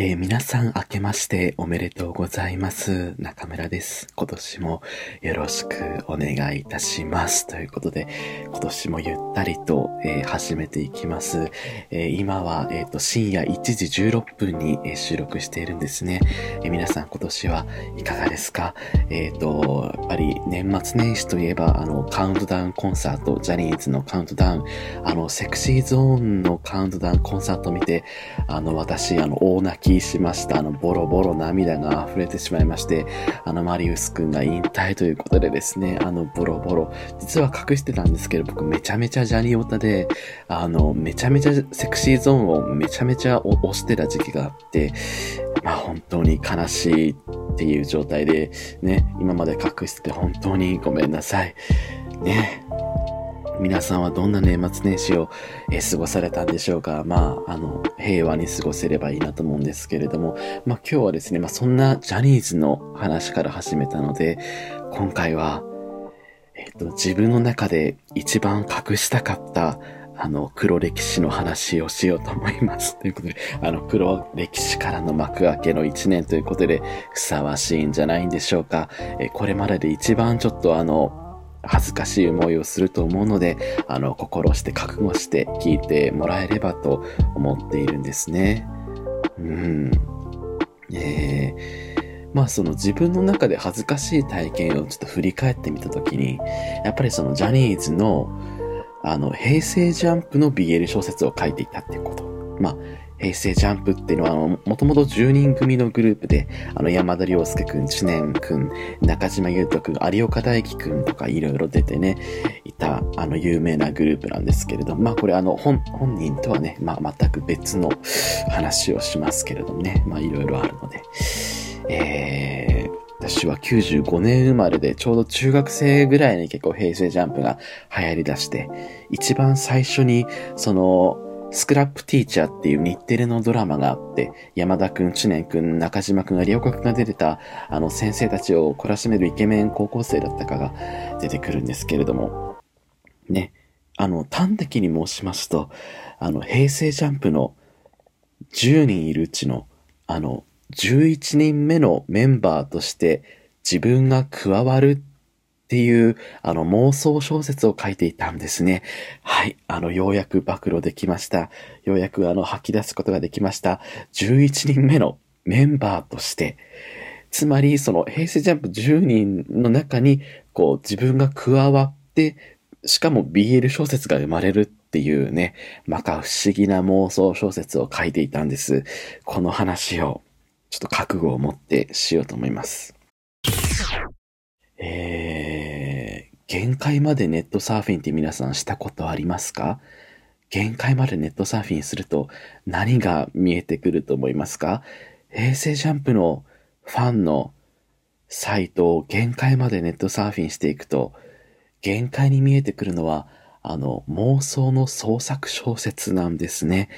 えー、皆さん明けましておめでとうございます。中村です。今年もよろしくお願いいたします。ということで、今年もゆったりと、えー、始めていきます。えー、今は、えーと、深夜1時16分に、え収録しているんですね。え皆さん今年はいかがですか？えっ、と、やっぱり年末年始といえば、あの、カウントダウンコンサート、ジャニーズのカウントダウン、あの、セクシーゾーンのカウントダウンコンサートを見て、あの、私、あの、大泣ききしました。あの、ボロボロ涙が溢れてしまいまして、あの、マリウス君が引退ということでですね、あの、ボロボロ。実は隠してたんですけど、僕めちゃめちゃジャニオタで、あの、めちゃめちゃセクシーゾーンをめちゃめちゃ押してた時期があって、まあ本当に悲しいっていう状態で、ね、今まで隠してて本当にごめんなさい。ね。皆さんはどんな年末年始を、え過ごされたんでしょうか？まあ、あの、平和に過ごせればいいなと思うんですけれども、まあ今日はですね、まあそんなジャニーズの話から始めたので、今回は、えっ、と、自分の中で一番隠したかった、あの、黒歴史の話をしようと思います。ということで、あの、黒歴史からの幕開けの一年ということで、ふさわしいんじゃないんでしょうか？えこれまでで一番ちょっとあの、恥ずかしい思いをすると思うので、あの、心して覚悟して聞いてもらえればと思っているんですね。うん。えー、まあその自分の中で恥ずかしい体験をちょっと振り返ってみたときに、やっぱりそのジャニーズの、あの、平成ジャンプの BL 小説を書いていたってこと。まあ、平成ジャンプっていうのは、あの、もともと10人組のグループで、あの、山田涼介くん、知念くん、中島優斗くん、有岡大輝くんとかいろいろ出てね、いた、あの、有名なグループなんですけれども、まあこれあの、本、本人とはね、まあ全く別の話をしますけれどもね、まあいろいろあるので、えー、私は95年生まれで、ちょうど中学生ぐらいに結構平成ジャンプが流行り出して、一番最初に、その、スクラップティーチャーっていう日テレのドラマがあって、山田くん、知念くん、中島くん、有岡くんが出てた、あの先生たちを懲らしめるイケメン高校生だったかが出てくるんですけれども、ね、あの、端的に申しますと、あの、平成ジャンプの10人いるうちの、あの、11人目のメンバーとして自分が加わるっていう、あの、妄想小説を書いていたんですね。はい。あの、ようやく暴露できました。ようやく、あの、吐き出すことができました。11人目のメンバーとして、つまり、その、平成ジャンプ10人の中に、こう、自分が加わって、しかも BL 小説が生まれるっていうね、まか不思議な妄想小説を書いていたんです。この話を、ちょっと覚悟を持ってしようと思います。えー、限界までネットサーフィンって皆さんしたことありますか？限界までネットサーフィンすると何が見えてくると思いますか？平成ジャンプのファンのサイトを限界までネットサーフィンしていくと、限界に見えてくるのは、あの、妄想の創作小説なんですね。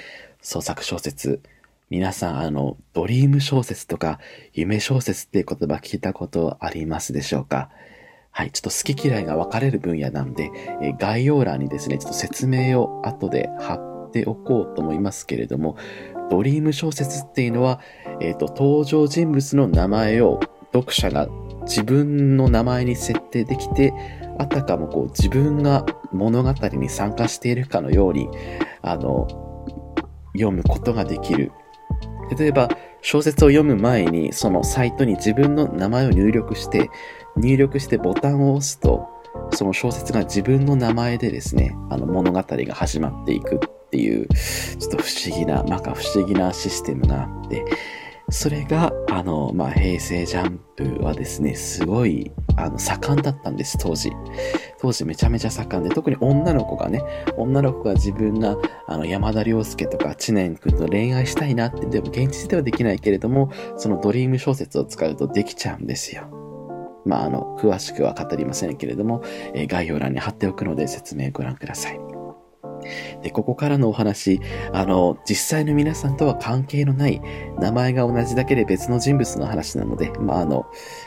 創作小説。皆さん、あの、ドリーム小説とか、夢小説っていう言葉聞いたことありますでしょうか？はい、ちょっと好き嫌いが分かれる分野なんで、え概要欄にですね、ちょっと説明を後で貼っておこうと思いますけれども、ドリーム小説っていうのは、えっ、ー、と、登場人物の名前を読者が自分の名前に設定できて、あたかもこう自分が物語に参加しているかのように、あの、読むことができる。例えば、小説を読む前に、そのサイトに自分の名前を入力して、入力してボタンを押すと、その小説が自分の名前でですね、あの物語が始まっていくっていう、ちょっと不思議な、まか不思議なシステムがあって、それが、あの、まあ、平成ジャンプはですね、すごい、あの、盛んだったんです、当時。当時めちゃめちゃ盛んで、特に女の子がね、女の子が自分が、あの、山田涼介とか知念くんと恋愛したいなって、でも現実ではできないけれども、そのドリーム小説を使うとできちゃうんですよ。まあ、あの、詳しくは語りませんけれども、えー、概要欄に貼っておくので説明ご覧ください。で、ここからのお話、あの、実際の皆さんとは関係のない、名前が同じだけで別の人物の話なので、まあ、あの、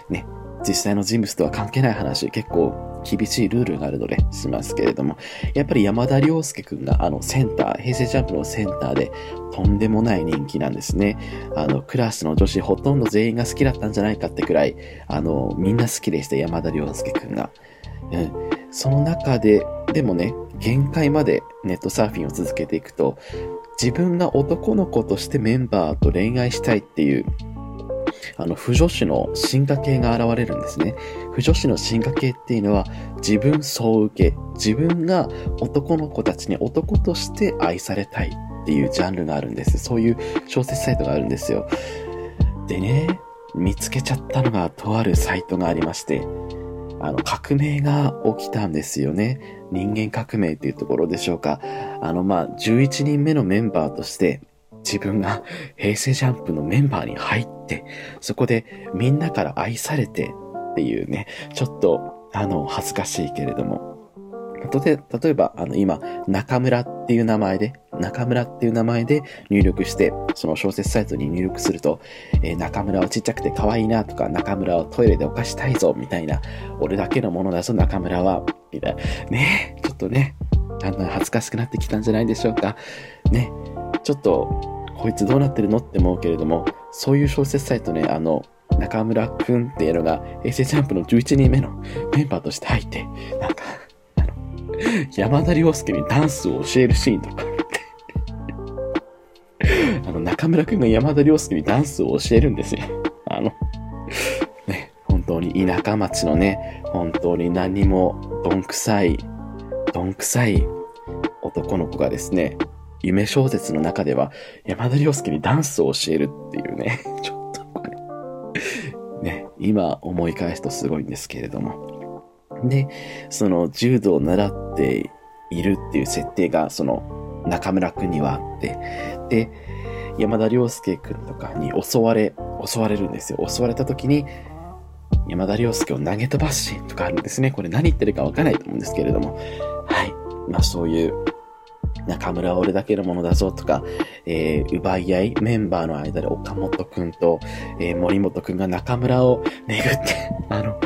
ね、実際の人物とは関係ない話、結構厳しいルールがあるのでしますけれども、やっぱり山田涼介くんがあのセンター、平成ジャンプのセンターでとんでもない人気なんですね。あの、クラスの女子ほとんど全員が好きだったんじゃないかってくらい、あの、みんな好きでした、山田涼介くんが。うん。その中で、でもね、限界までネットサーフィンを続けていくと、自分が男の子としてメンバーと恋愛したいっていうあの、不女子の進化系が現れるんですね。不女子の進化系っていうのは、自分総受け、自分が男の子たちに男として愛されたいっていうジャンルがあるんです。そういう小説サイトがあるんですよ。でね、見つけちゃったのがとあるサイトがありまして、あの、革命が起きたんですよね。人間革命っていうところでしょうか。あの、まあ、11人目のメンバーとして、自分が平成ジャンプのメンバーに入って、そこでみんなから愛されてっていうね、ちょっと、あの、恥ずかしいけれども。例えば、あの、今、中村っていう名前で、中村っていう名前で入力して、その小説サイトに入力すると、えー、中村はちっちゃくて可愛いなとか、中村をトイレで犯したいぞ、みたいな、俺だけのものだぞ、中村は、みたいな。ねちょっとね、だんだん恥ずかしくなってきたんじゃないでしょうか。ね、ちょっと、こいつどうなってるのって思うけれども、そういう小説サイトね、あの、中村くんっていうのが、平成ジャンプの11人目のメンバーとして入って、なんか、あの、山田涼介にダンスを教えるシーンとかあの、中村くんが山田涼介にダンスを教えるんですよ。あの、ね、本当に田舎町のね、本当に何もどんくさい、どんくさい男の子がですね、夢小説の中では山田涼介にダンスを教えるっていうね、ちょっとこれ、ね、今思い返すとすごいんですけれども。で、その柔道を習っているっていう設定が、その中村くんにはあって、で、山田涼介くんとかに襲われ、襲われるんですよ。襲われた時に、山田涼介を投げ飛ばすシーンとかあるんですね。これ何言ってるかわからないと思うんですけれども。はい。まあそういう中村は俺だけのものだぞとか、えー、奪い合い、メンバーの間で岡本くんと、えー、森本くんが中村を巡って、あの、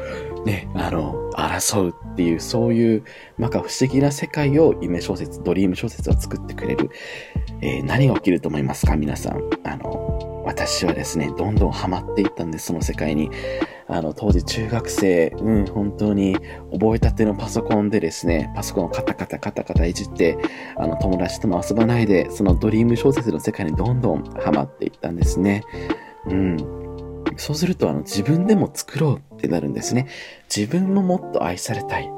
ね、あの、争うっていう、そういう、まか不思議な世界を夢小説、ドリーム小説は作ってくれる。えー、何が起きると思いますか皆さん。あの、私はですね、どんどんハマっていったんです、その世界に。あの、当時中学生、うん、本当に覚えたてのパソコンでですね、パソコンをカタカタカタカタいじって、あの、友達とも遊ばないで、そのドリーム小説の世界にどんどんハマっていったんですね。うん。そうすると、あの、自分でも作ろうってなるんですね。自分ももっと愛されたい。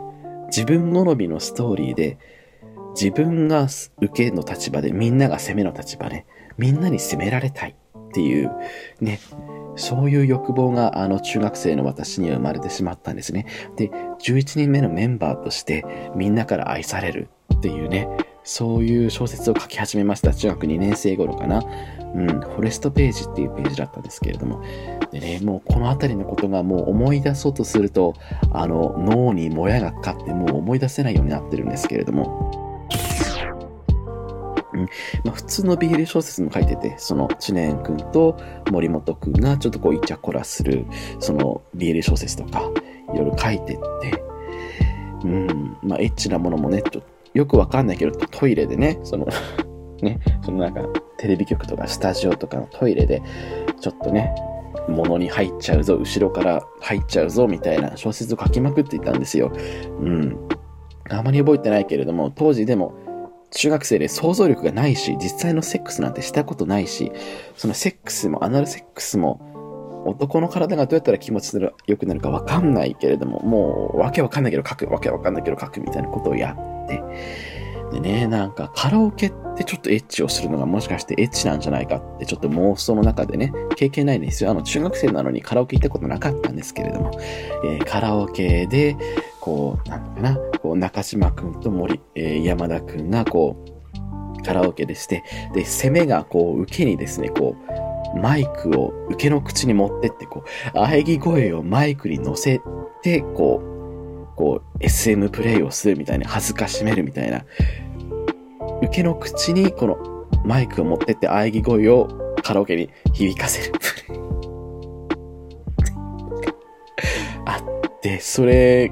自分好みのストーリーで、自分が受けの立場で、みんなが攻めの立場で、みんなに責められたいっていう、ね、そういう欲望があの中学生の私には生まれてしまったんですね。で、11人目のメンバーとしてみんなから愛されるっていうね、そういう小説を書き始めました。中学2年生頃かな。うん、フォレストページっていうページだったんですけれども。でね、もうこの辺りのことがもう思い出そうとすると、あの、脳にもやがかかってもう思い出せないようになってるんですけれども。まあ、普通の BL 小説も書いてて、その知念くんと森本くんがちょっとこうイチャコラする、その BL 小説とか、いろいろ書いてって、うん、まあエッチなものもね、ちょよくわかんないけど、トイレでね、その ね、そのなんかテレビ局とかスタジオとかのトイレで、ちょっとね、物に入っちゃうぞ、後ろから入っちゃうぞ、みたいな小説を書きまくっていたんですよ。うん。あまり覚えてないけれども、当時でも中学生で想像力がないし、実際のセックスなんてしたことないし、そのセックスも、アナルセックスも、男の体がどうやったら気持ちが良くなるかわかんないけれども、もう、わけわかんないけど書く、わけわかんないけど書くみたいなことをやって、でね、なんかカラオケってちょっとエッチをするのがもしかしてエッチなんじゃないかってちょっと妄想の中でね、経験ないんですよ。あの、中学生なのにカラオケ行ったことなかったんですけれども、えー、カラオケで、こう、なんかな、こう、中島くんと森、えー、山田くんがこう、カラオケでして、で、攻めがこう、受けにですね、こう、マイクを受けの口に持ってって、こう、喘ぎ声をマイクに乗せて、こう、こう、SM プレイをするみたいな、恥ずかしめるみたいな、受けの口にこのマイクを持ってって喘ぎ声をカラオケに響かせる。あって、それ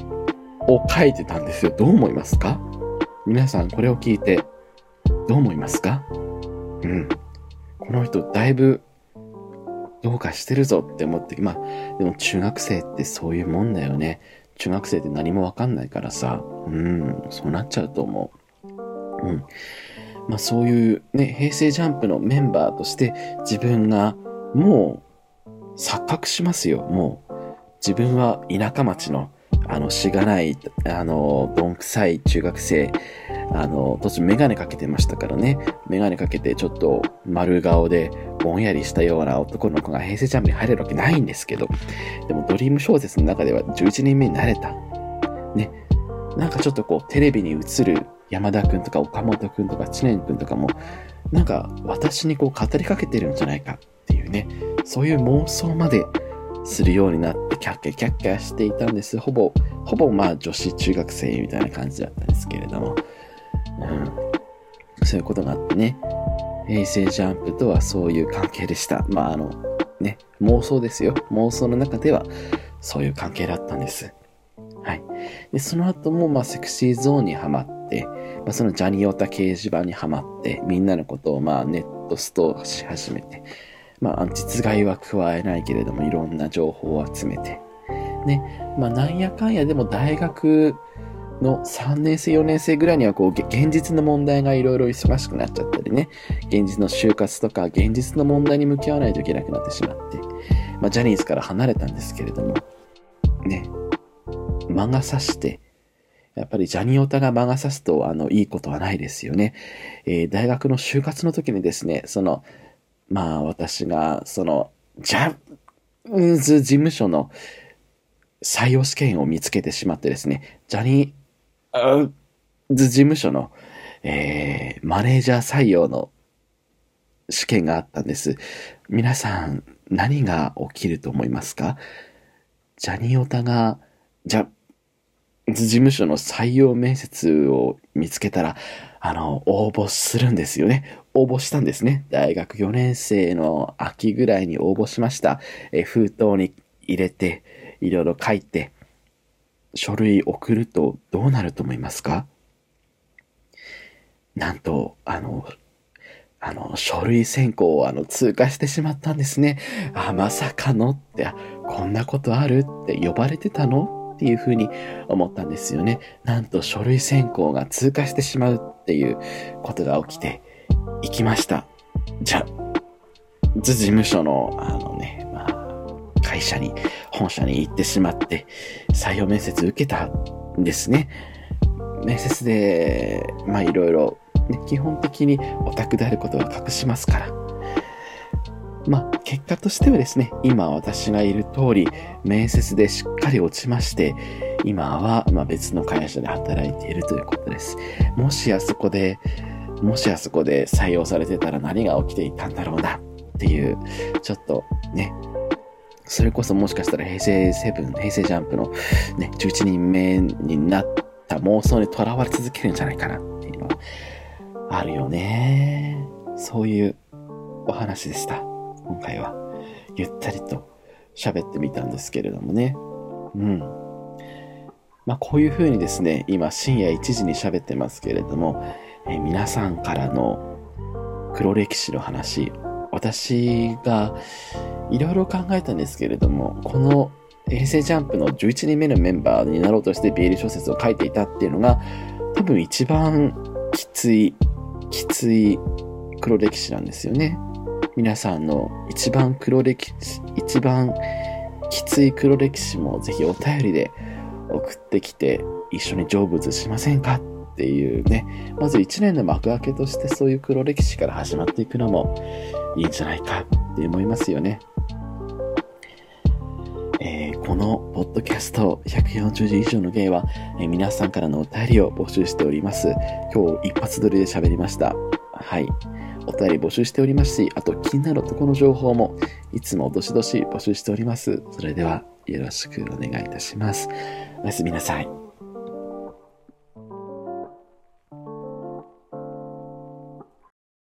を書いてたんですよ。どう思いますか？皆さんこれを聞いてどう思いますか？うん。この人だいぶどうかしてるぞって思って、まあ、でも中学生ってそういうもんだよね。中学生って何もわかんないからさ、うん、そうなっちゃうと思う。うん。まあそういうね、平成ジャンプのメンバーとして自分がもう錯覚しますよ。もう自分は田舎町のあの、しがない、あの、どんくさい中学生、あの、途中メガネかけてましたからね。メガネかけてちょっと丸顔でぼんやりしたような男の子が平成ジャンプに入れるわけないんですけど、でもドリーム小説の中では11人目になれた。ね。なんかちょっとこう、テレビに映る山田くんとか岡本くんとか知念くんとかも、なんか私にこう語りかけてるんじゃないかっていうね、そういう妄想までするようになってキャッキャキャッキャしていたんです。ほぼ、ほぼまあ女子中学生みたいな感じだったんですけれども、うん、そういうことがあってね、平成ジャンプとはそういう関係でした。まああの、ね、妄想ですよ。妄想の中ではそういう関係だったんです。はい。で、その後も、まあ、セクシーゾーンにはまって、まあ、そのジャニオタ掲示板にはまって、みんなのことを、まあ、ネットストーし始めて、まあ、実害は加えないけれども、いろんな情報を集めて、ね、まあ、なんやかんやでも大学の3年生、4年生ぐらいには、こう、現実の問題がいろいろ忙しくなっちゃったりね、現実の就活とか、現実の問題に向き合わないといけなくなってしまって、まあ、ジャニーズから離れたんですけれども、ね、魔が差して、やっぱりジャニオタが魔が差すと、あの、いいことはないですよね。えー、大学の就活の時にですね、その、まあ私が、その、ジャニーズ事務所の採用試験を見つけてしまってですね、ジャニーズ事務所の、えー、マネージャー採用の試験があったんです。皆さん、何が起きると思いますか？ジャニオタが、じゃ、事務所の採用面接を見つけたら、あの、応募するんですよね。応募したんですね。大学4年生の秋ぐらいに応募しました。え封筒に入れて、いろいろ書いて、書類送るとどうなると思いますか？なんと、あの、あの、書類選考をあの、通過してしまったんですね。あ、まさかのって、こんなことあるって呼ばれてたの？っていうふうに思ったんですよね。なんと書類選考が通過してしまうっていうことが起きて、行きました。じゃ、図事務所の、あのね、まあ、会社に、本社に行ってしまって、採用面接受けたんですね。面接で、まあいろいろ、ね、基本的にオタクであることは隠しますから。まあ、結果としてはですね、今私がいる通り、面接でしっかり落ちまして、今は、ま別の会社で働いているということです。もしあそこで、もしあそこで採用されてたら何が起きていたんだろうなっていう、ちょっとね、それこそもしかしたら平成セブン、平成ジャンプのね、11人目になった妄想にとらわれ続けるんじゃないかなっていうのはあるよね。そういうお話でした。今回は。ゆったりと喋ってみたんですけれどもね。うん。まあこういう風にですね、今深夜1時に喋ってますけれども、え皆さんからの黒歴史の話、私がいろいろ考えたんですけれども、この平成ジャンプの11人目のメンバーになろうとして BL 小説を書いていたっていうのが、多分一番きつい、きつい黒歴史なんですよね。皆さんの一番黒歴史、一番きつい黒歴史もぜひお便りで送ってきて一緒に成仏しませんかっていうね、まず1年の幕開けとしてそういう黒歴史から始まっていくのもいいんじゃないかって思いますよね。えー、このポッドキャスト140字以上の芸は、えー、皆さんからのお便りを募集しております。今日一発撮りで喋りました。はい。お便り募集しておりますし、あと気になる男の情報もいつもどしどし募集しております。それではよろしくお願いいたします。おやすみなさい。